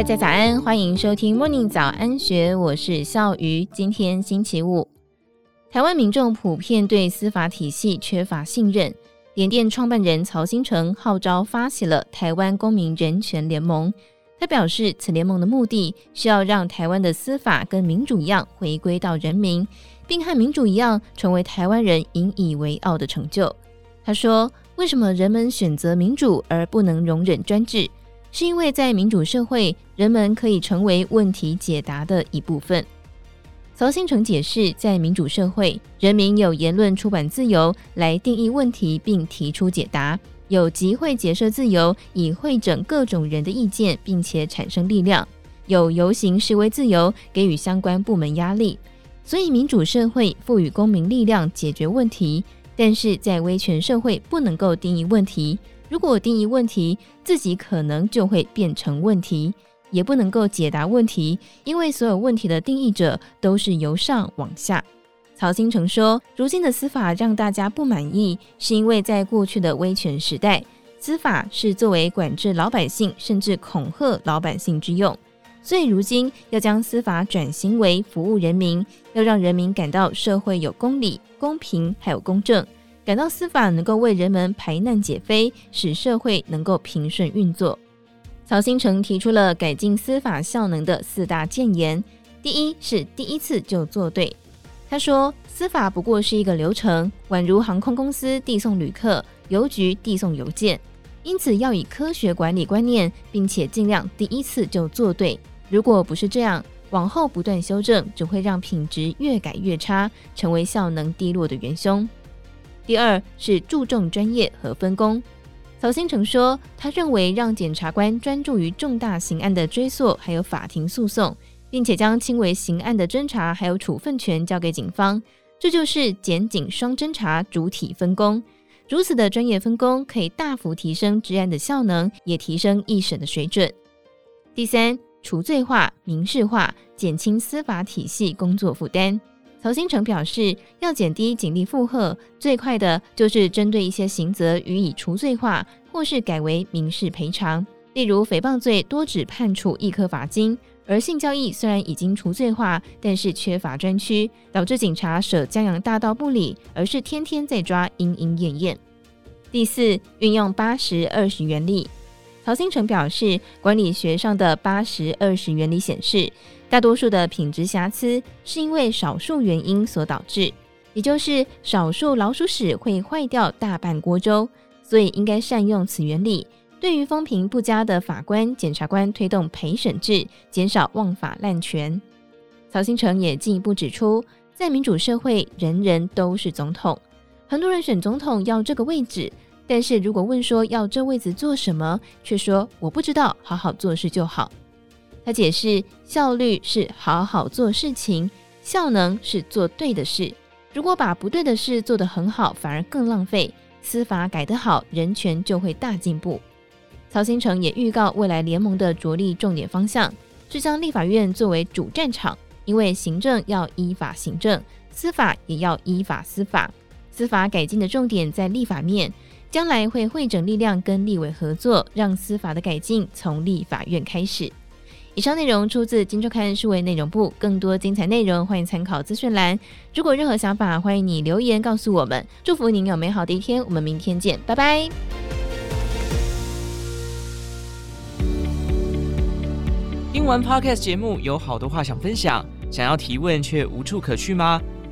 大家早安，欢迎收听 Morning 早安学，我是笑鱼。今天星期五，台湾民众普遍对司法体系缺乏信任。联电创办人曹兴诚号召发起了台湾公民人权联盟。他表示，此联盟的目的是要让台湾的司法跟民主一样回归到人民，并和民主一样成为台湾人引以为傲的成就。他说：“为什么人们选择民主而不能容忍专制？是因为在民主社会，人们可以成为问题解答的一部分。”曹兴诚解释，在民主社会，人民有言论、出版自由来定义问题并提出解答。有集会结社自由，以汇整各种人的意见，并且产生力量；有游行示威自由，给予相关部门压力。所以，民主社会赋予公民力量解决问题，但是在威权社会不能够定义问题。如果定义问题，自己可能就会变成问题，也不能够解答问题，因为所有问题的定义者都是由上往下。曹兴诚说：“如今的司法让大家不满意，是因为在过去的威权时代，司法是作为管制老百姓，甚至恐吓老百姓之用。所以如今要将司法转型为服务人民，要让人民感到社会有公理、公平还有公正，感到司法能够为人们排难解纷，使社会能够平顺运作。”曹新成提出了改进司法效能的四大建言：第一是第一次就做对。他说：“司法不过是一个流程，宛如航空公司递送旅客、邮局递送邮件，因此要以科学管理观念，并且尽量第一次就做对。如果不是这样，往后不断修正，只会让品质越改越差，成为效能低落的元凶。第二是注重专业和分工。曹新成说，他认为让检察官专注于重大刑案的追诉，还有法庭诉讼。”并且将轻微刑案的侦查还有处分权交给警方，这就是检警双侦查主体分工。如此的专业分工可以大幅提升治安的效能，也提升一审的水准。第三，除罪化、民事化，减轻司法体系工作负担。曹新成表示，要减低警力负荷，最快的就是针对一些刑责予以除罪化，或是改为民事赔偿。例如诽谤罪，多只判处一颗罚金。而性交易虽然已经除罪化，但是缺乏专区，导致警察舍江洋大盗不理，而是天天在抓莺莺燕燕。第四，运用八十二十原理。曹兴诚表示，管理学上的八十二十原理显示，大多数的品质瑕疵是因为少数原因所导致，也就是少数老鼠屎会坏掉大半锅粥，所以应该善用此原理。对于风评不佳的法官、检察官，推动陪审制，减少枉法滥权。曹兴诚也进一步指出，在民主社会，人人都是总统，很多人选总统要这个位置，但是如果问说要这位置做什么，却说我不知道，好好做事就好。他解释，效率是好好做事情，效能是做对的事。如果把不对的事做得很好，反而更浪费。司法改得好，人权就会大进步。曹兴诚也预告未来联盟的着力重点方向是将立法院作为主战场，因为行政要依法行政，司法也要依法司法。司法改进的重点在立法面，将来会汇整力量跟立委合作，让司法的改进从立法院开始。以上内容出自《今周刊》数位内容部，更多精彩内容欢迎参考资讯栏。如果任何想法，欢迎你留言告诉我们。祝福您有美好的一天，我们明天见，拜拜。听完 Podcast 节目，有好多话想分享，想要提问却无处可去吗？